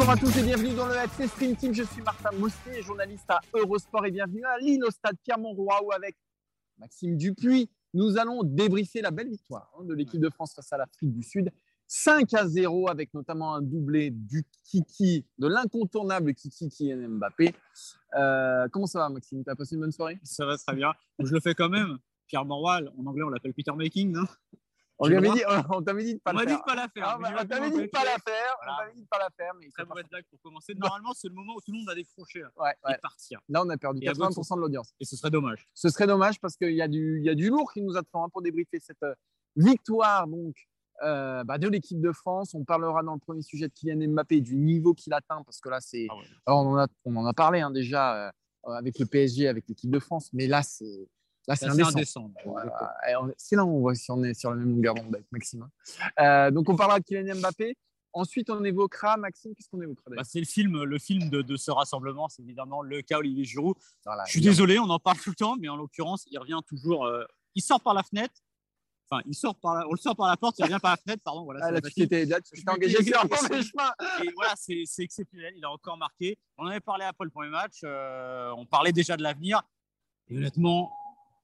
Bonjour à tous et bienvenue dans le FC Stream Team. Je suis Martin Mossé, journaliste à Eurosport et bienvenue à Lille au stade Pierre-Montroy où avec Maxime Dupuis, nous allons débriefer la belle victoire hein, de l'équipe de France face à l'Afrique du Sud. 5 à 0 avec notamment un doublé du Kiki, de l'incontournable Kiki est Mbappé. Euh, comment ça va Maxime? Tu as passé une bonne soirée? Ça va très bien. Je le fais quand même. Pierre Monroy, en anglais on l'appelle Peter Making, non? On lui avait dit, on t'avait dit de pas On dit faire. de pas la faire. Ah, on t'avait dit de pas la faire. Voilà. On t'avait dit de pas la faire, mais blague pour commencer. Normalement, c'est le moment où tout le monde va décrocher là, Ouais, ouais. et partir. Là, on a perdu Et à 80% de l'audience. Et ce serait dommage. Ce serait dommage parce qu'il y, a du- il y a du lourd qui nous attend hein, pour débriefer cette euh, victoire donc, euh, bah, de l'équipe de France. On parlera dans le premier sujet de Kylian Mbappé du niveau qu'il atteint parce que là, c'est. Ah ouais. Alors, on, en a, on en a parlé hein, déjà euh, avec le PSG, avec l'équipe de France, mais là, c'est. Là, c'est. Voilà. Et on- C'est là où on voit si on est sur la même longueur d'onde avec Maxime. hein. Euh, donc, on parlera de Kylian Mbappé. Ensuite, on évoquera, Maxime, qu'est-ce qu'on évoquera Bah, c'est le film, le film de, de ce rassemblement, c'est évidemment le cas Olivier Giroud. Voilà, Je suis désolé, on en parle tout le temps, mais en l'occurrence, il revient toujours. euh, il sort par la fenêtre. Enfin, il sort par la- on le sort par la porte, il revient par la fenêtre, pardon. Voilà, Ah, c'est là, tu t'es engagé sur chemin. Et voilà, c'est exceptionnel. Il a encore marqué. On en avait parlé après le premier match. euh, on parlait déjà de l'avenir. Et honnêtement,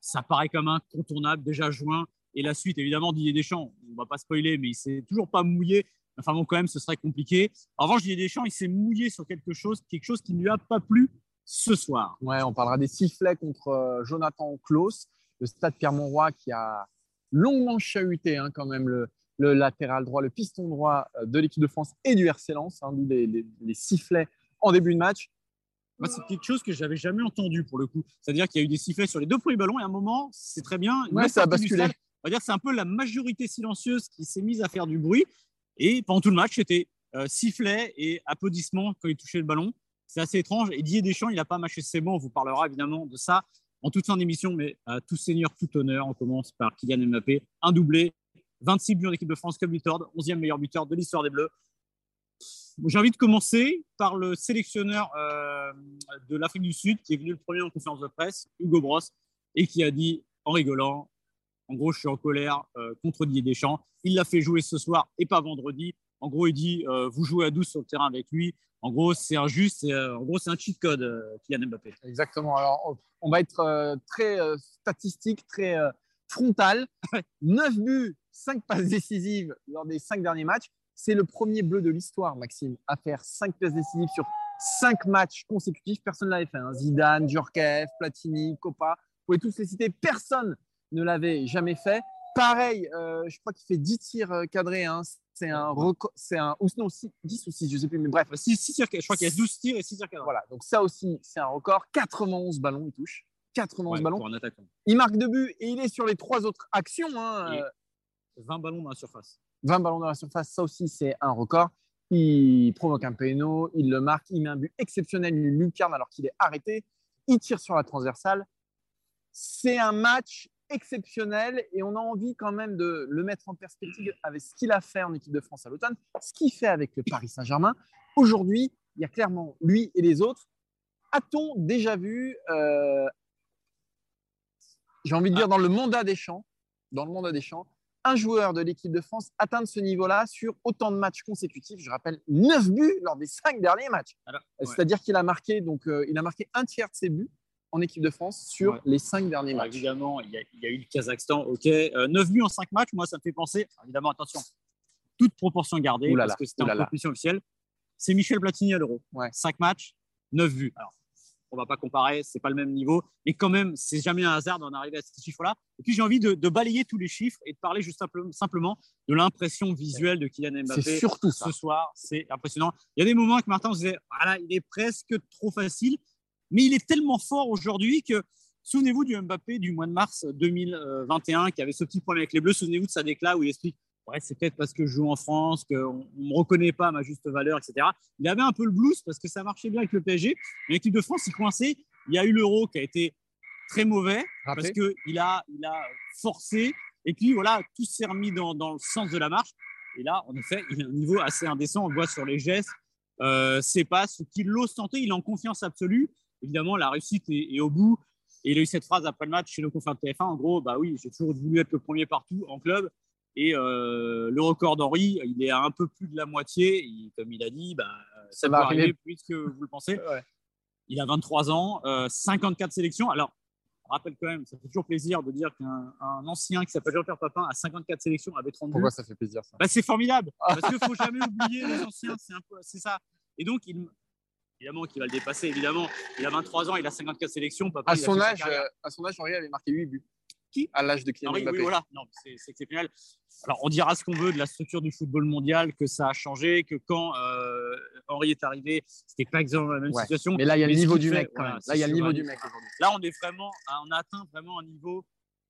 ça paraît comme incontournable. Déjà juin. Et la suite, évidemment, Didier Deschamps, on va pas spoiler, mais il s'est toujours pas mouillé. Enfin bon, quand même, ce serait compliqué. En revanche, Didier Deschamps, il s'est mouillé sur quelque chose, quelque chose qui ne lui a pas plu ce soir. Ouais, on parlera des sifflets contre euh, Jonathan Klaus, le stade Pierre-Montroy qui a longuement chahuté hein, quand même le, latéral droit, le piston droit euh, de l'équipe de France et du RC Lens, hein, les sifflets en début de match. Moi, c'est quelque chose que j'avais jamais entendu pour le coup. C'est-à-dire qu'il y a eu des sifflets sur les deux premiers ballons et à un moment, c'est très bien. Ouais, ça a basculé. On va dire que c'est un peu la majorité silencieuse qui s'est mise à faire du bruit. Et pendant tout le match, c'était euh, sifflet et applaudissements quand il touchait le ballon. C'est assez étrange. Et Didier Deschamps, il n'a pas mâché ses mots. On vous parlera évidemment de ça en toute fin d'émission. Mais à tout seigneur, tout honneur, on commence par Kylian Mbappé. Un doublé, 26 buts en équipe de France comme buteur, 11e meilleur buteur de l'histoire des Bleus. J'ai envie de commencer par le sélectionneur euh, de l'Afrique du Sud qui est venu le premier en conférence de presse, Hugo Bross, et qui a dit en rigolant En gros, je suis en colère euh, contre Didier Deschamps. Il l'a fait jouer ce soir et pas vendredi. En gros, il dit euh, Vous jouez à 12 sur le terrain avec lui. En gros, c'est injuste. et, euh, en gros, c'est un cheat code, Kylian Mbappé. Exactement. Alors, on- va être très statistique, très frontal. 9 buts, 5 passes décisives lors des 5 derniers matchs. C'est le premier bleu de l'histoire, Maxime, à faire 5 passes décisives sur 5 matchs consécutifs. Personne ne l'avait fait. hein. Zidane, Djorkaeff, Platini, Copa. Vous pouvez tous les citer. Personne ne l'avait jamais fait. Pareil, euh, je crois qu'il fait 10 tirs euh, cadrés. hein. C'est un record. C'est un. Ou non, six- 10 ou 6, je ne sais plus. Mais bref, Enfin, six- six tirs- je crois qu'il y a 12 tirs et 6 tirs cadrés. voilà. Donc, ça aussi, c'est un record. 91 ballons, il touche. 91 Ouais, ballons. pour un attaquant. Il marque deux buts et il est sur les trois autres actions. hein. Et- Euh, 20 ballons dans la surface. 20 ballons dans la surface, ça aussi, c'est un record. Il provoque un péno, il le marque, il met un but exceptionnel, il lucarne alors qu'il est arrêté. Il tire sur la transversale. C'est un match exceptionnel et on a envie quand même de le mettre en perspective avec ce qu'il a fait en équipe de France à l'automne, ce qu'il fait avec le Paris Saint-Germain. Aujourd'hui, il y a clairement lui et les autres. A-t-on déjà vu, euh, j'ai envie de dire, dans le mandat des champs, dans le mandat des champs, un joueur de l'équipe de France atteindre ce niveau-là sur autant de matchs consécutifs. Je rappelle, 9 buts lors des 5 derniers matchs. Ouais. C'est-à-dire qu'il a marqué donc euh, il a marqué un tiers de ses buts en équipe de France sur Ouais. les 5 derniers Alors, matchs. évidemment, il y, a, il y a eu le Kazakhstan, ok. Euh, 9 buts en 5 matchs, moi, ça me fait penser, évidemment, attention, toute proportion gardée, là, parce que c'était en compétition officielle. C'est Michel Platini à l'Euro. Ouais. 5 matchs, 9 buts. Alors, on va pas comparer, c'est pas le même niveau, mais quand même, c'est jamais un hasard d'en arriver à ces chiffres-là. Et puis j'ai envie de, de, balayer tous les chiffres et de parler juste simplement de l'impression visuelle de Kylian Mbappé surtout ce soir. C'est impressionnant. Il y a des moments que Martin se disait, voilà, il est presque trop facile, mais il est tellement fort aujourd'hui que souvenez-vous du Mbappé du mois de mars 2021 qui avait ce petit problème avec les Bleus. Souvenez-vous de sa déclat où il explique ouais, c'est peut-être parce que je joue en France, qu'on ne me reconnaît pas à ma juste valeur, etc. Il avait un peu le blues parce que ça marchait bien avec le PSG. L'équipe de France, il coincé. Il y a eu l'Euro qui a été très mauvais parce qu'il a, il a forcé. Et puis voilà, tout s'est remis dans, dans, le sens de la marche. Et là, en effet, il a un niveau assez indécent. On le voit sur les gestes, euh, ses passes, qu'il l'ose tenter. Il est en confiance absolue. Évidemment, la réussite est, au bout. Et il a eu cette phrase après le match chez le confrères de TF1. En gros, bah oui, j'ai toujours voulu être le premier partout en club. Et euh, le record d'Henri, il est à un peu plus de la moitié. comme il a dit, bah, ça, va arriver plus que vous le pensez. Il a 23 ans, 54 euh, sélections. Alors, on rappelle quand même, ça fait toujours plaisir de dire qu'un ancien qui s'appelle Jean-Pierre Papin a 54 sélections avec 32. Pourquoi ça fait plaisir ça? Bah, C'est formidable, parce qu'il ne faut jamais oublier les anciens, c'est ça. Et donc, il, évidemment qu'il va le dépasser, évidemment. Il a 23 ans, il a 54 sélections. À, son âge, à son âge, Henri avait marqué 8 buts. Qui À l'âge de Kylian Henri, Mbappé. Oui, voilà, c'est exceptionnel. Alors, on dira ce qu'on veut de la structure du football mondial, que ça a changé, que quand euh, Henri est arrivé, c'était pas exactement la même situation. Mais là, il y a le niveau du mec. Quand même. Là, il y a le niveau du mec aujourd'hui. Là, on est vraiment, on a atteint vraiment un niveau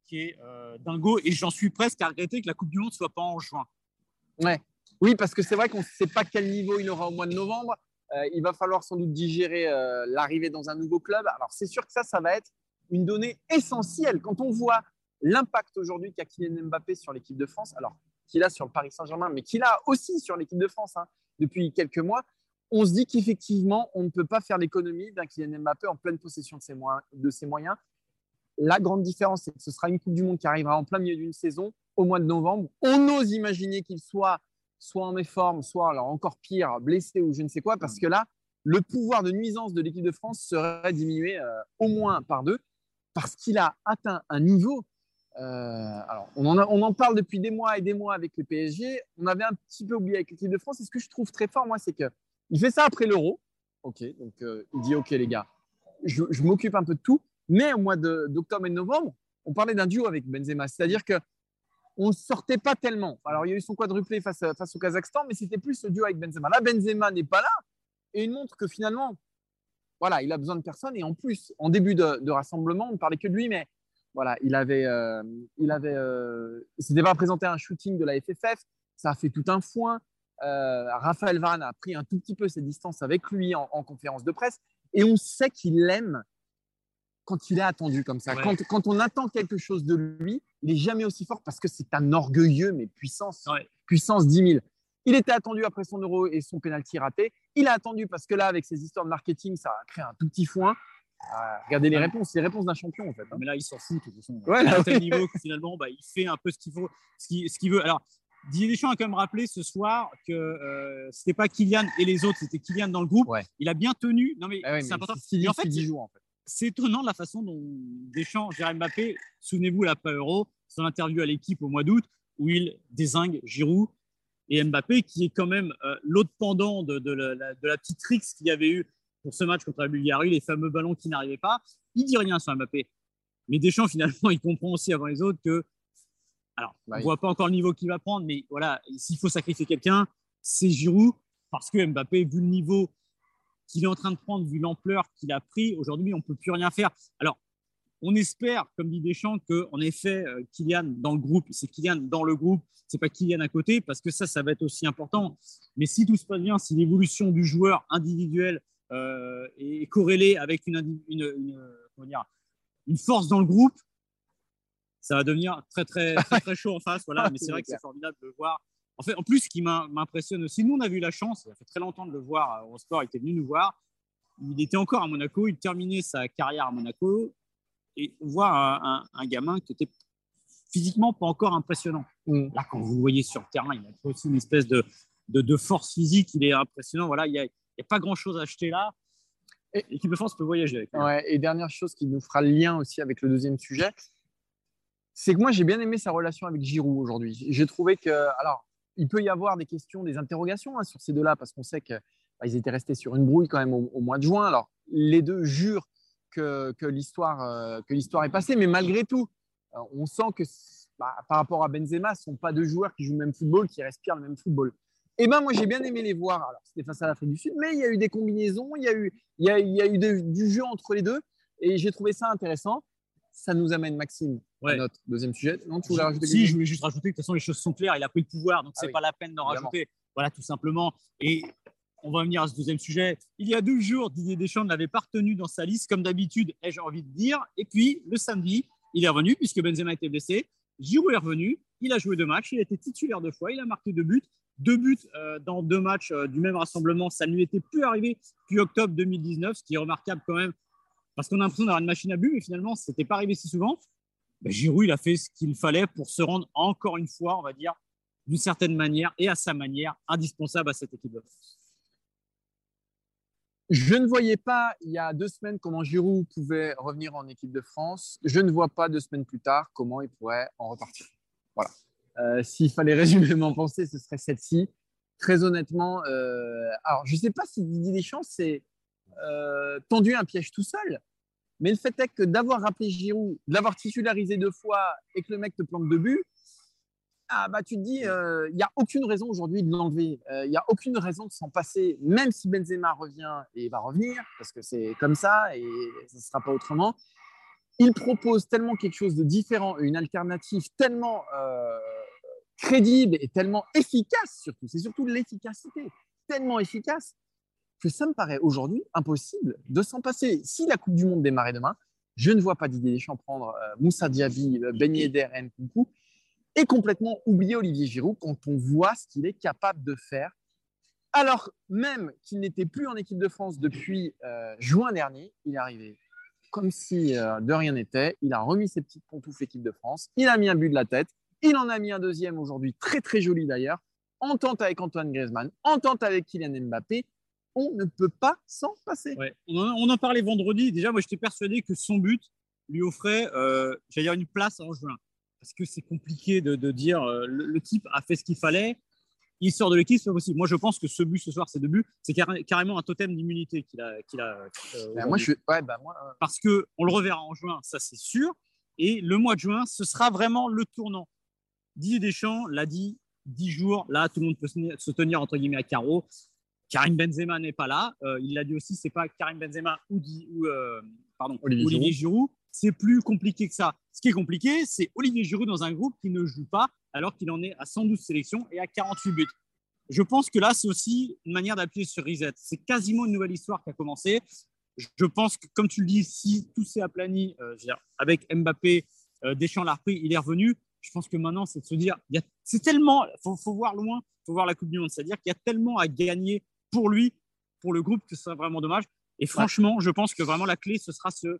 qui est euh, dingo, et j'en suis presque à regretter que la Coupe du Monde soit pas en juin. Ouais. Oui, parce que c'est vrai qu'on ne sait pas quel niveau il aura au mois de novembre. Euh, il va falloir sans doute digérer euh, l'arrivée dans un nouveau club. Alors, c'est sûr que ça, ça va être une donnée essentielle. Quand on voit l'impact aujourd'hui qu'a Kylian Mbappé sur l'équipe de France, alors qu'il a sur le Paris Saint-Germain, mais qu'il a aussi sur l'équipe de France hein, depuis quelques mois, on se dit qu'effectivement, on ne peut pas faire l'économie d'un Kylian Mbappé en pleine possession de ses, de ses moyens. La grande différence, c'est que ce sera une Coupe du Monde qui arrivera en plein milieu d'une saison, au mois de novembre. On ose imaginer qu'il soit soit en méforme, soit alors encore pire, blessé ou je ne sais quoi, parce que là, le pouvoir de nuisance de l'équipe de France serait diminué euh, au moins par deux, parce qu'il a atteint un niveau. Euh, alors, on en, parle depuis des mois et des mois avec le PSG. On avait un petit peu oublié avec l'équipe de France. Et ce que je trouve très fort, moi, c'est que il fait ça après l'Euro. Ok, donc euh, il dit ok les gars, je, je m'occupe un peu de tout. Mais au mois d'octobre et de novembre, on parlait d'un duo avec Benzema, c'est-à-dire que on ne sortait pas tellement. Alors, il y a eu son quadruplé face, face au Kazakhstan, mais c'était plus ce duo avec Benzema. Là, Benzema n'est pas là et il montre que finalement, voilà, il a besoin de personne. Et en plus, en début de, rassemblement, on ne parlait que de lui, mais voilà, il avait, euh, il avait, euh, s'était pas présenté à un shooting de la FFF. Ça a fait tout un foin. Euh, Raphaël Varane a pris un tout petit peu ses distances avec lui en, en conférence de presse, et on sait qu'il l'aime quand il est attendu comme ça. Quand, on attend quelque chose de lui, il n'est jamais aussi fort parce que c'est un orgueilleux, mais puissance, puissance 10 000. Il était attendu après son euro et son penalty raté. Il a attendu parce que là, avec ses histoires de marketing, ça a créé un tout petit foin. Ah, regardez les réponses, les réponses d'un champion en fait. Hein. Mais là, il s'en fout de toute façon. Ouais, à tel niveau que finalement, bah, il fait un peu ce qu'il faut, ce qu'il veut. Alors, Didier Deschamps a quand même rappelé ce soir que euh, c'était pas Kylian et les autres, c'était Kylian dans le groupe. Il a bien tenu. Non mais ah c'est important. en fait, joue, en fait c'est étonnant la façon dont Deschamps gère Mbappé. Souvenez-vous, l'après Euro, son interview à l'équipe au mois d'août, où il désingue Giroud et Mbappé, qui est quand même euh, l'autre pendant de, la, petite tricks qu'il y avait eu pour ce match contre la Bulgarie, les fameux ballons qui n'arrivaient pas. Il dit rien sur Mbappé. Mais Deschamps, finalement, il comprend aussi avant les autres que. Alors, on ne voit pas encore le niveau qu'il va prendre, mais voilà, s'il faut sacrifier quelqu'un, c'est Giroud, parce que Mbappé, vu le niveau qu'il est en train de prendre, vu l'ampleur qu'il a pris, aujourd'hui, on ne peut plus rien faire. Alors, on espère, comme dit Deschamps, qu'en effet, euh, Kylian dans le groupe, c'est Kylian dans le groupe, c'est pas Kylian à côté, parce que ça, ça va être aussi important. Mais si tout se passe bien, si l'évolution du joueur individuel euh, est corrélée avec une, une, une, force dans le groupe, ça va devenir très, très, très, très chaud en face. Voilà. Mais c'est vrai que c'est formidable de voir en fait, en plus, ce qui m'impressionne aussi, nous, on a eu la chance, ça fait très longtemps de le voir au sport, il était venu nous voir. Il était encore à Monaco, il terminait sa carrière à Monaco. Et on voit un, gamin qui était physiquement pas encore impressionnant. Mm. Là, quand vous le voyez sur le terrain, il a aussi une espèce de, de, force physique, il est impressionnant. Voilà, il n'y a, a, pas grand-chose à acheter là. Et l'équipe de France peut voyager avec ouais, et dernière chose qui nous fera le lien aussi avec le deuxième sujet, c'est que moi, j'ai bien aimé sa relation avec Giroud aujourd'hui. J'ai trouvé que, alors, il peut y avoir des questions, des interrogations hein, sur ces deux-là, parce qu'on sait qu'ils bah, étaient restés sur une brouille quand même au, mois de juin. Alors, les deux jurent que, que l'histoire euh, que l'histoire est passée. Mais malgré tout, euh, on sent que bah, par rapport à Benzema, ce ne sont pas deux joueurs qui jouent le même football, qui respirent le même football. Et eh ben moi, j'ai bien aimé les voir. Alors, c'était face à l'Afrique du Sud, mais il y a eu des combinaisons, il y a eu, il y a, il y a eu de- du jeu entre les deux. Et j'ai trouvé ça intéressant. Ça nous amène, Maxime, à notre deuxième sujet. Non, tu voulais rajouter Si, je voulais juste rajouter que de toute façon, les choses sont claires. Il a pris le pouvoir, donc Ah c'est oui, pas la peine d'en rajouter. Voilà, tout simplement. Et on va venir à ce deuxième sujet. Il y a deux jours, Didier Deschamps ne l'avait pas retenu dans sa liste, comme d'habitude, ai-je envie de dire. Et puis, le samedi, il est revenu, puisque Benzema était blessé. Giroud est revenu. Il a joué deux matchs. Il a été titulaire deux fois. Il a marqué deux buts. Deux buts euh, dans deux matchs euh, du même rassemblement. Ça ne lui était plus arrivé depuis octobre 2019, ce qui est remarquable quand même, parce qu'on a l'impression d'avoir une machine à but, mais finalement, ce n'était pas arrivé si souvent. Ben, Giroud, il a fait ce qu'il fallait pour se rendre encore une fois, on va dire, d'une certaine manière et à sa manière, indispensable à cette équipe de France. Je ne voyais pas il y a deux semaines comment Giroud pouvait revenir en équipe de France. Je ne vois pas deux semaines plus tard comment il pourrait en repartir. Voilà. Euh, S'il fallait résumer mon pensée, ce serait celle-ci. Très honnêtement, euh, alors je ne sais pas si Didier Deschamps s'est euh, tendu un piège tout seul, mais le fait est que d'avoir rappelé Giroud, de l'avoir titularisé deux fois et que le mec te plante deux buts, ah bah tu te dis, il n'y a aucune raison aujourd'hui de l'enlever. Il n'y a aucune raison de s'en passer, même si Benzema revient et va revenir, parce que c'est comme ça et ce ne sera pas autrement. Il propose tellement quelque chose de différent, une alternative tellement euh, crédible et tellement efficace surtout. C'est surtout l'efficacité, tellement efficace que ça me paraît aujourd'hui impossible de s'en passer. Si la Coupe du Monde démarrait demain, je ne vois pas Didier Deschamps prendre euh, Moussa Diaby, euh, Ben Yedder et Nkunku et complètement oublier Olivier Giroud quand on voit ce qu'il est capable de faire. Alors même qu'il n'était plus en équipe de France depuis euh, juin dernier, il est arrivé comme si euh, de rien n'était. Il a remis ses petites pantoufles équipe de France. Il a mis un but de la tête. Il en a mis un deuxième aujourd'hui, très très joli d'ailleurs. Entente avec Antoine Griezmann, entente avec Kylian Mbappé. On ne peut pas s'en passer. Ouais. On, en, on en parlait vendredi. Déjà, moi, j'étais persuadé que son but lui offrait, euh, j'allais dire, une place en juin. Parce que c'est compliqué de, de dire euh, le, le, type a fait ce qu'il fallait. Il sort de l'équipe, c'est pas possible. Moi, je pense que ce but ce soir, ces deux buts, c'est carré, carrément un totem d'immunité qu'il a. Qu'il a euh, bah, moi, je, ouais, bah, moi, euh... Parce que on le reverra en juin, ça c'est sûr. Et le mois de juin, ce sera vraiment le tournant. Didier Deschamps l'a dit, dix jours, là, tout le monde peut se tenir entre guillemets à carreau. Karim Benzema n'est pas là. Euh, il l'a dit aussi, c'est pas Karim Benzema ou, ou euh, pardon, Olivier, Olivier Giroud. C'est plus compliqué que ça. Ce qui est compliqué, c'est Olivier Giroud dans un groupe qui ne joue pas alors qu'il en est à 112 sélections et à 48 buts. Je pense que là, c'est aussi une manière d'appuyer sur reset. C'est quasiment une nouvelle histoire qui a commencé. Je pense que, comme tu le dis, si tout s'est aplani euh, avec Mbappé, euh, Deschamps l'a repris, il est revenu. Je pense que maintenant, c'est de se dire, c'est tellement, il faut, faut, voir loin, il faut voir la Coupe du Monde. C'est-à-dire qu'il y a tellement à gagner pour lui, pour le groupe, que ce serait vraiment dommage. Et franchement, ouais. je pense que vraiment la clé, ce sera ce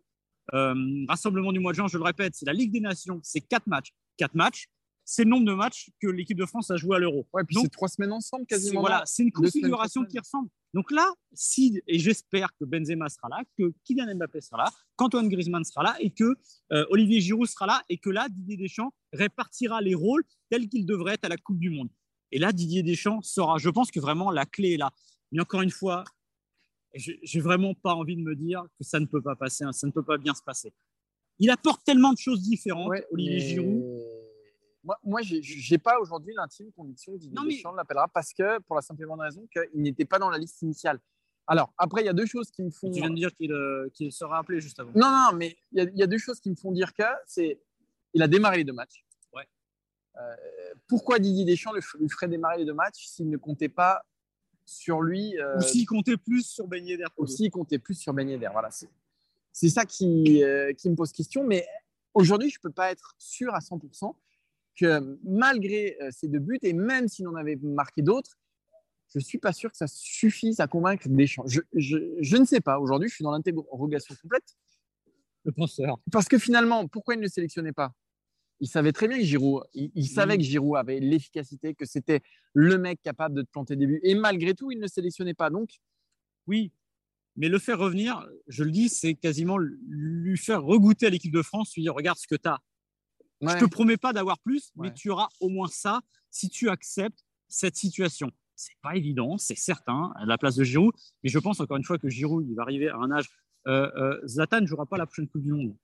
euh, rassemblement du mois de juin. Je le répète, c'est la Ligue des Nations, c'est quatre matchs. Quatre matchs, c'est le nombre de matchs que l'équipe de France a joué à l'Euro. Ouais, puis c'est trois semaines ensemble quasiment. Voilà, c'est une configuration qui ressemble. Donc là, si, et j'espère que Benzema sera là, que Kylian Mbappé sera là, qu'Antoine Griezmann sera là et que euh, Olivier Giroud sera là et que là, Didier Deschamps répartira les rôles tels qu'ils devraient être à la Coupe du Monde. Et là, Didier Deschamps sera. Je pense que vraiment la clé est là. Mais encore une fois, j'ai vraiment pas envie de me dire que ça ne peut pas passer, hein, ça ne peut pas bien se passer. Il apporte tellement de choses différentes, ouais, Olivier Giroud. Moi, moi je n'ai pas aujourd'hui l'intime conviction que Didier mais- Deschamps l'appellera parce que, pour la simple et bonne raison qu'il n'était pas dans la liste initiale. Alors, après, il y a deux choses qui me font. Tu viens de dire qu'il euh, sera appelé juste avant. Non, non, mais il y, a- il y a deux choses qui me font dire que c'est. Il a démarré les deux matchs. Ouais. Euh, pourquoi Didier Deschamps lui ferait démarrer les deux matchs s'il ne comptait pas sur lui euh, Ou s'il comptait plus sur Ben Yedder. que aussi comptait plus sur Ben Yedder. Voilà, c'est c'est ça qui, euh, qui me pose question. Mais aujourd'hui, je ne peux pas être sûr à 100% que malgré euh, ces deux buts, et même s'il en avait marqué d'autres, je ne suis pas sûr que ça suffise à convaincre Deschamps. Je, je, je ne sais pas. Aujourd'hui, je suis dans l'interrogation complète. Le penseur. Parce que finalement, pourquoi il ne le sélectionnait pas? Il savait très bien que Giroud, il, il savait Mhm. que Giroud avait l'efficacité, que c'était le mec capable de te planter des buts. Et malgré tout, il ne le sélectionnait pas. Donc, Oui, mais le faire revenir, je le dis, c'est quasiment lui faire regoûter à l'équipe de France, lui dire regarde ce que tu as. ouais. Je te promets pas d'avoir plus, mais tu auras au moins ça si tu acceptes cette situation. c'est pas évident, c'est certain, à la place de Giroud. Mais je pense encore une fois que Giroud, il va arriver à un âge. Euh, euh, Zlatan ne jouera pas la prochaine Coupe du Monde.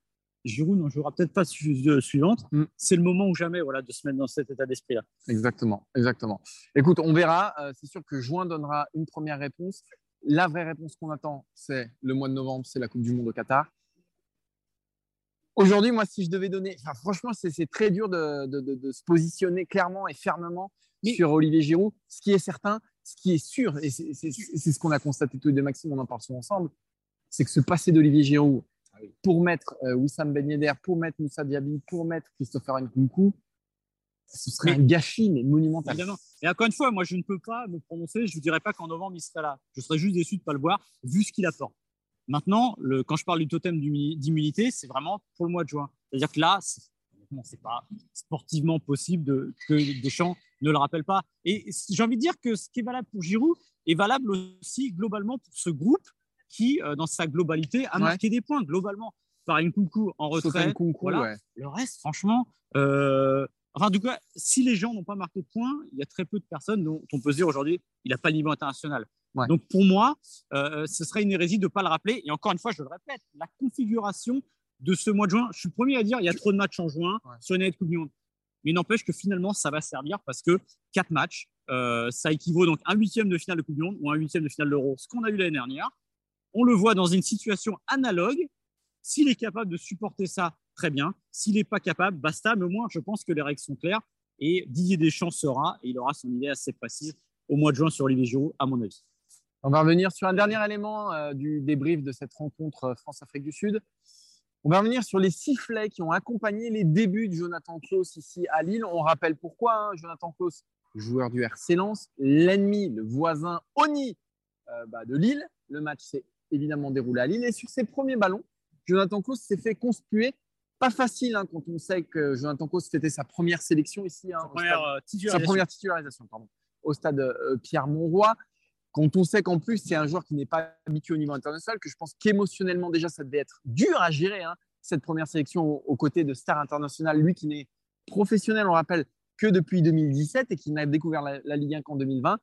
Giroud n'en jouera peut-être pas su- euh, suivante. Mm. C'est le moment ou jamais voilà, de se mettre dans cet état d'esprit-là. Exactement, exactement. Écoute, on verra. Euh, c'est sûr que juin donnera une première réponse. La vraie réponse qu'on attend, c'est le mois de novembre, c'est la Coupe du Monde au Qatar. Aujourd'hui, moi, si je devais donner, enfin, franchement, c'est très dur de, de- de- de se positionner clairement et fermement sur Olivier Giroud. Ce qui est certain, ce qui est sûr, et c'est ce qu'on a constaté tous les deux, Maxime, on en parle souvent ensemble, c'est que ce passé d'Olivier Giroud pour mettre euh, Wissam Ben Yedder, pour mettre Moussa Diaby, pour mettre Christopher Nkunku, ce serait Mais- un gâchis, mais monumental. Évidemment. Et encore une fois, moi, je ne peux pas me prononcer. Je ne vous dirais pas qu'en novembre, il serait là. Je serais juste déçu de ne pas le voir, vu ce qu'il apporte. Maintenant, le, quand je parle du totem d'immu- d'immunité, c'est vraiment pour le mois de juin. C'est-à-dire que là, honnêtement, c'est pas sportivement possible de, que Deschamps ne le rappelle pas. Et j'ai envie de dire que ce qui est valable pour Giroud est valable aussi globalement pour ce groupe qui, euh, dans sa globalité, a Ouais. marqué des points globalement. Par Nkunku en Sauf retrait, Nkunku, voilà. ouais. le reste, franchement, euh, enfin, du coup, si les gens n'ont pas marqué de points, il y a très peu de personnes dont on peut se dire aujourd'hui, il n'a pas le niveau international. Ouais. Donc, pour moi, euh, ce serait une hérésie de ne pas le rappeler. Et encore une fois, je le répète, la configuration de ce mois de juin, je suis le premier à dire, il y a trop de matchs en juin sur une année de Coupe du Monde. Mais n'empêche que finalement, ça va servir parce que quatre matchs, euh, ça équivaut donc à un huitième de finale de Coupe du Monde ou un huitième de finale d'Euro, ce qu'on a eu l'année dernière. On le voit dans une situation analogue. S'il est capable de supporter ça, très bien. S'il n'est pas capable, basta. Mais au moins, je pense que les règles sont claires. Et Didier Deschamps sera, et il aura son idée assez précise au mois de juin sur Olivier Giroud, à mon avis. On va revenir sur un dernier élément euh, du débrief de cette rencontre euh, France-Afrique du Sud. On va revenir sur les sifflets qui ont accompagné les débuts de Jonathan Klaus ici à Lille. On rappelle pourquoi hein, Jonathan Klaus, joueur du RC Lens, l'ennemi, le voisin Oni euh, bah, de Lille. Le match s'est évidemment déroulé à Lille et sur ses premiers ballons, Jonathan Klaus s'est fait conspuer. Pas facile hein, quand on sait que Jonathan Klaus fêtait sa première sélection ici. hein, Sa au première stade- euh, sa première titularisation pardon, au stade euh, Pierre-Monroy. Quand on sait qu'en plus, c'est un joueur qui n'est pas habitué au niveau international, que je pense qu'émotionnellement, déjà, ça devait être dur à gérer, hein, cette première sélection aux, aux côtés de stars internationales. Lui qui n'est professionnel, on rappelle, que depuis 2017 et qui n'a découvert la, la Ligue 1 qu'en 2020,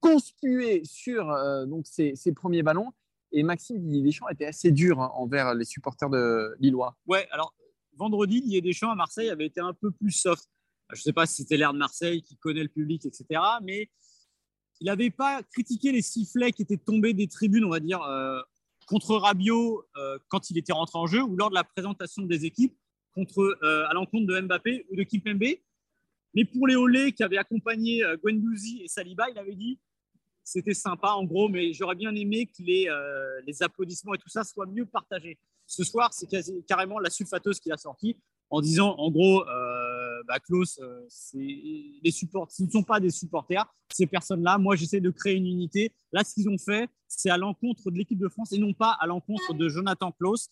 conspué sur euh, donc ses, ses premiers ballons. Et Maxime Didier Deschamps était assez dur hein, envers les supporters de Lillois. Ouais, alors vendredi, Didier Deschamps à Marseille avait été un peu plus soft. Je ne sais pas si c'était l'air de Marseille qui connaît le public, etc. Mais il n'avait pas critiqué les sifflets qui étaient tombés des tribunes, on va dire, euh, contre Rabiot euh, quand il était rentré en jeu ou lors de la présentation des équipes contre, euh, à l'encontre de Mbappé ou de Kimpembe. Mais pour les Olé qui avaient accompagné Guendouzi et Saliba, il avait dit c'était sympa en gros, mais j'aurais bien aimé que les, euh, les applaudissements et tout ça soient mieux partagés. Ce soir, c'est carrément la sulfateuse qui l'a sorti en disant en gros, euh, bah, Klaus, euh, c'est- les support- ce ne sont pas des supporters, ces personnes-là. Moi, j'essaie de créer une unité. Là, ce qu'ils ont fait, c'est à l'encontre de l'équipe de France et non pas à l'encontre de Jonathan Klaus.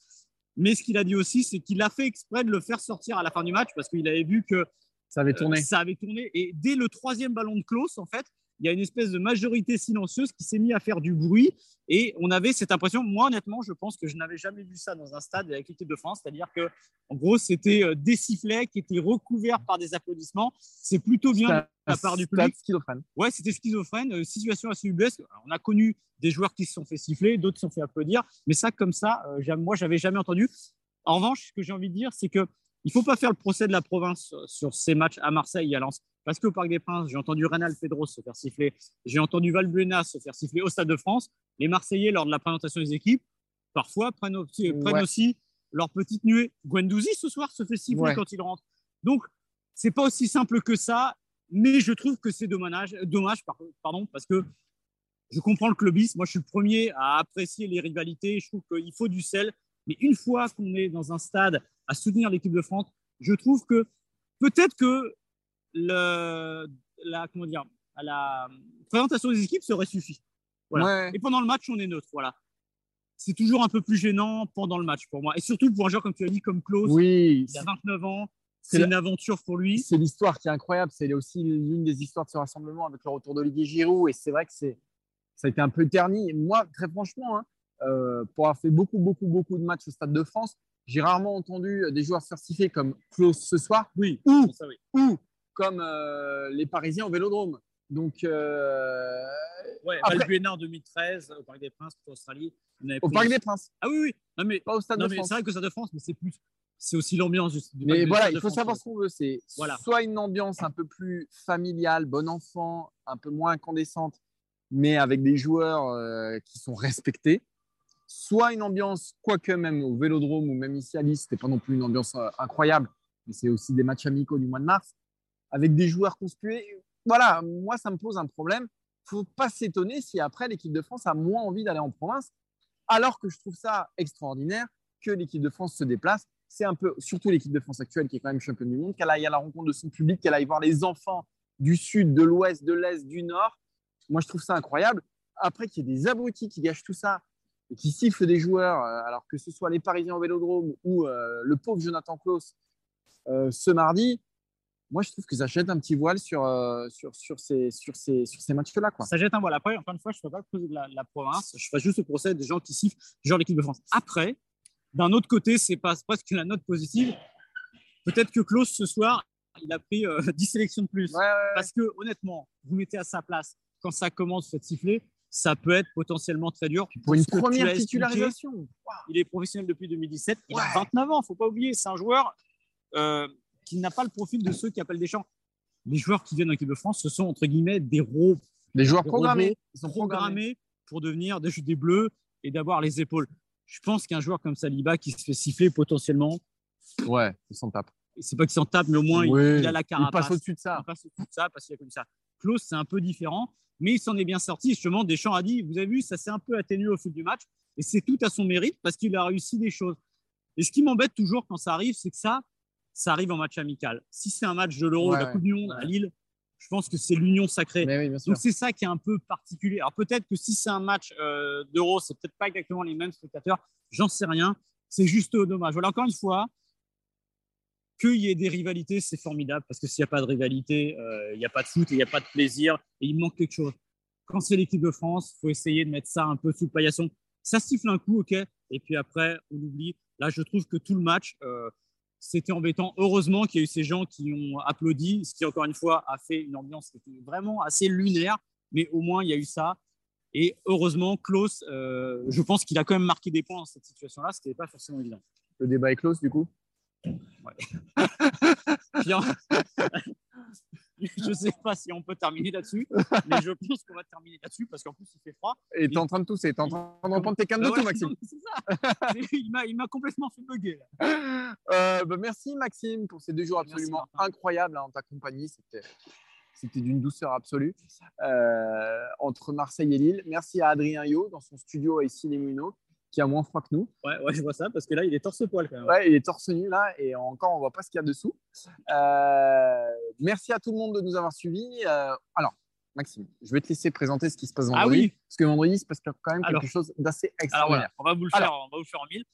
Mais ce qu'il a dit aussi, c'est qu'il a fait exprès de le faire sortir à la fin du match parce qu'il avait vu que Ça avait tourné. euh, ça avait tourné. Et dès le troisième ballon de Klaus, en fait, il y a une espèce de majorité silencieuse qui s'est mis à faire du bruit. Et on avait cette impression, moi honnêtement, je pense que je n'avais jamais vu ça dans un stade avec l'équipe de France. C'est-à-dire que, en gros, c'était euh, des sifflets qui étaient recouverts par des applaudissements. C'est plutôt bien de la part du public. schizophrène. Ouais, c'était schizophrène, euh, situation assez ubuesque. On a connu des joueurs qui se sont fait siffler, d'autres se sont fait applaudir, mais ça, comme ça, euh, moi, j'avais jamais entendu. En revanche, ce que j'ai envie de dire, c'est que il faut pas faire le procès de la province sur ces matchs à Marseille et à Lens. Parce qu'au Parc des Princes, j'ai entendu Renal Pedro se faire siffler, j'ai entendu Valbuena se faire siffler au Stade de France. Les Marseillais, lors de la présentation des équipes, parfois prennent aussi, prennent aussi leur petite nuée. Guendouzi, ce soir, se fait siffler Ouais. quand il rentre. Donc, c'est pas aussi simple que ça, mais je trouve que c'est dommage, dommage par- pardon, parce que je comprends le clubisme. Moi, je suis le premier à apprécier les rivalités. Je trouve qu'il faut du sel. Mais une fois qu'on est dans un stade à soutenir l'équipe de France, je trouve que peut-être que le, la, comment dire, la présentation des équipes serait suffi. Voilà. Ouais. Et pendant le match, on est neutre. Voilà. C'est toujours un peu plus gênant pendant le match pour moi. Et surtout pour un joueur, comme tu as dit, comme Klaus, Oui, il a 29 ans. C'est une aventure pour lui. c'est l'histoire qui est incroyable. C'est aussi l'une des histoires de ce rassemblement avec le retour d'Olivier Giroud. Et c'est vrai que c'est, ça a été un peu terni. Et Moi, très franchement, hein, euh, pour avoir fait beaucoup, beaucoup, beaucoup de matchs au Stade de France, j'ai rarement entendu des joueurs siffler comme Klaus ce soir Oui, ou, ça, oui. ou comme euh, les Parisiens au Vélodrome. Donc, euh, Ouais, Après- Valbuena en 2013, au Parc des Princes, contre l'Australie. au Parc des Princes, Ah oui, oui. Non, mais, pas au Stade non, de France. c'est vrai que Stade de France, mais c'est plus. C'est aussi l'ambiance du, du Mais voilà, il faut France, savoir ce qu'on veut. C'est Voilà. soit une ambiance un peu plus familiale, bon enfant, un peu moins incandescente, mais avec des joueurs euh, qui sont respectés. Soit une ambiance, quoique même au Vélodrome ou même ici à Nice, c'était pas non plus une ambiance euh, incroyable, mais c'est aussi des matchs amicaux du mois de mars, avec des joueurs conspués. Voilà, moi ça me pose un problème. Faut pas s'étonner si après l'équipe de France a moins envie d'aller en province, alors que je trouve ça extraordinaire que l'équipe de France se déplace. C'est un peu, surtout l'équipe de France actuelle qui est quand même championne du monde, qu'elle aille à la rencontre de son public, qu'elle aille voir les enfants du sud, de l'ouest, de l'est, du nord. Moi, je trouve ça incroyable. Après, qu'il y ait des abrutis qui gâchent tout ça et qui sifflent des joueurs, euh, alors que ce soit les Parisiens au Vélodrome ou euh, le pauvre Jonathan Klaus euh, ce mardi, moi, je trouve que ça jette un petit voile sur, euh, sur, sur ces, sur ces, sur ces matchs-là. Ça jette un voile. Après, encore une fois, je ne fais pas le procès de la, la province. Je fais juste le procès des gens qui sifflent, genre l'équipe de France. Après, d'un autre côté, c'est pas presque la note positive. Peut-être que Klaus, ce soir, il a pris euh, 10 sélections de plus. Ouais, ouais, ouais. Parce que, honnêtement, vous mettez à sa place, quand ça commence, faites siffler, ça peut être potentiellement très dur. Pour une première titularisation. Il est professionnel depuis 2017. Il a 29 ans, faut pas oublier. C'est un joueur euh, qui n'a pas le profil de ceux qui appellent des champs. Les joueurs qui viennent en équipe de France, ce sont entre guillemets des ro- Les joueurs des programmés. Ils sont programmés. pour devenir des, des bleus et d'avoir les épaules. Je pense qu'un joueur comme Saliba qui se fait siffler potentiellement, Ouais, ils s'en tapent. c'est pas qu'il s'en tape, mais au moins il- Oui, il, a la Il carapace. passe au-dessus de ça. Il passe au-dessus de ça parce qu'il y a comme ça. Klaus, c'est un peu différent, mais il s'en est bien sorti. Justement, Deschamps a dit, vous avez vu, ça s'est un peu atténué au fil du match, et c'est tout à son mérite parce qu'il a réussi des choses. Et ce qui m'embête toujours quand ça arrive, c'est que ça, ça arrive en match amical. Si c'est un match de l'Euro, Ouais, de la. Coupe du Monde à Lille, je pense que c'est l'union sacrée. Oui. Donc c'est ça qui est un peu particulier. Alors peut-être que si c'est un match euh, d'Euro, c'est peut-être pas exactement les mêmes spectateurs. J'en sais rien. C'est juste dommage. Voilà encore une fois, qu'il y ait des rivalités, c'est formidable parce que s'il n'y a pas de rivalité, euh, il n'y a pas de foot il n'y a pas de plaisir et il manque quelque chose. Quand c'est l'équipe de France, il faut essayer de mettre ça un peu sous le paillasson. Ça siffle un coup, ok, et puis après on oublie. Là, je trouve que tout le match, euh, c'était embêtant. Heureusement qu'il y a eu ces gens qui ont applaudi, ce qui encore une fois a fait une ambiance qui était vraiment assez lunaire, mais au moins il y a eu ça. Et heureusement, Klaus, euh, je pense qu'il a quand même marqué des points dans cette situation-là, ce qui n'était pas forcément évident. Le débat est clos, du coup? En- je ne sais pas si on peut terminer là-dessus, mais je pense qu'on va terminer là-dessus parce qu'en plus il fait froid. Et t'es en train de tousser, t'es en train de reprendre tes cannes de tout, Maxime. c'est ça. il m'a- complètement fait bugger. Là. Euh, bah, merci, Maxime, pour ces deux jours absolument incroyables hein, en ta compagnie. C'était, c'était d'une douceur absolue euh, entre Marseille et Lille. Merci à Adrien Yo dans son studio à ici les Moulineaux, qui a moins froid que nous. Ouais, ouais, je vois ça parce que là il est torse-poil quand même. Ouais, il est torse nu là et encore on voit pas ce qu'il y a dessous. Euh, merci à tout le monde de nous avoir suivis. Euh, alors, Maxime, je vais te laisser présenter ce qui se passe vendredi. Ah oui. Parce que vendredi, il se passe quand même Alors- quelque chose d'assez Alors extraordinaire. voilà, on va vous le faire, on va vous le faire en mille.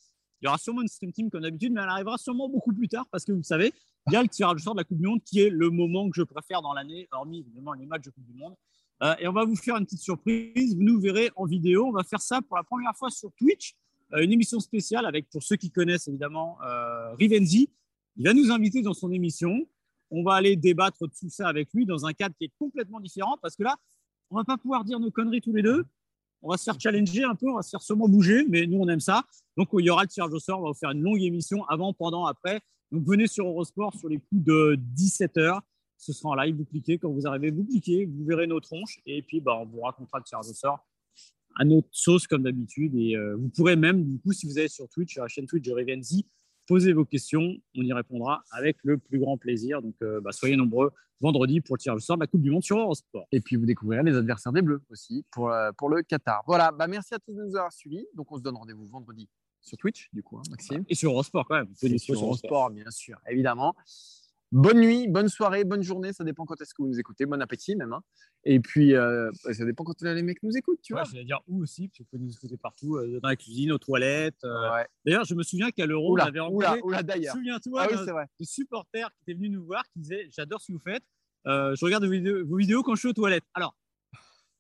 Il y aura sûrement une system team comme d'habitude, mais elle arrivera sûrement beaucoup plus tard parce que vous savez, il y a le tirage au sort de la Coupe du Monde qui est le moment que je préfère dans l'année, hormis évidemment les matchs de Coupe du Monde. Euh, et on va vous faire une petite surprise. Vous nous verrez en vidéo. On va faire ça pour la première fois sur Twitch, euh, une émission spéciale avec, pour ceux qui connaissent évidemment, euh, Rivenzi. Il va nous inviter dans son émission. On va aller débattre de tout ça avec lui dans un cadre qui est complètement différent parce que là, on va pas pouvoir dire nos conneries tous les deux. On va se faire challenger un peu, on va se faire sûrement bouger, mais nous on aime ça. Donc il y aura le tirage au sort, on va vous faire une longue émission avant, pendant, après. Donc venez sur Eurosport sur les coups de 17 heures. Ce sera en live, vous cliquez. Quand vous arrivez, vous cliquez, vous verrez nos tronches. Et puis bah, on vous racontera le tirage au sort à notre sauce comme d'habitude. Et euh, vous pourrez même, du coup, si vous allez sur Twitch, sur la chaîne Twitch de Revenzi, poser vos questions. On y répondra avec le plus grand plaisir. Donc euh, bah, soyez nombreux vendredi pour le tirage au sort de la Coupe du Monde sur Eurosport. Et puis vous découvrirez les adversaires des Bleus aussi pour, euh, pour le Qatar. Voilà, bah, merci à tous de nous avoir suivis. Donc on se donne rendez-vous vendredi sur Twitch, du coup, hein, Maxime. Et sur Eurosport quand même. Et sur trouver Eurosport, bien sûr, évidemment. Bonne nuit, bonne soirée, bonne journée, ça dépend quand est-ce que vous nous écoutez, bon appétit même. hein. Et puis, euh, ça dépend quand les mecs nous écoutent, tu Ouais, vois. j'allais dire où aussi, parce que vous pouvez nous écouter partout, euh, dans la cuisine, aux toilettes. euh. Ouais. D'ailleurs, je me souviens qu'à l'Euro, on avait rencontré, souviens-toi, Ah oui, de supporters qui étaient venus nous voir, qui disaient J'adore ce que vous faites. Je regarde vos vidéos, vos vidéos quand je suis aux toilettes. Alors,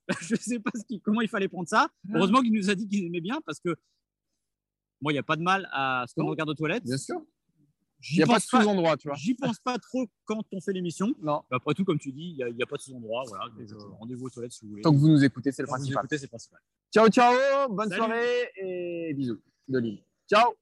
je ne sais pas ce qui- comment il fallait prendre ça. Heureusement qu'il nous a dit qu'il aimait bien parce que moi, il n'y a pas de mal à ce qu'on regarde aux toilettes. Bien sûr. Il n'y a pas de sous-endroit, tu vois. j'y pense pas trop quand on fait l'émission. Non. Après tout, comme tu dis, il n'y a, a pas de sous-endroit. Voilà. Euh, rendez-vous aux toilettes si vous voulez. Tant que vous nous écoutez, c'est le principal. écoutez, principal. Ciao, ciao. Bonne Salut. soirée et bisous de Lille. Ciao.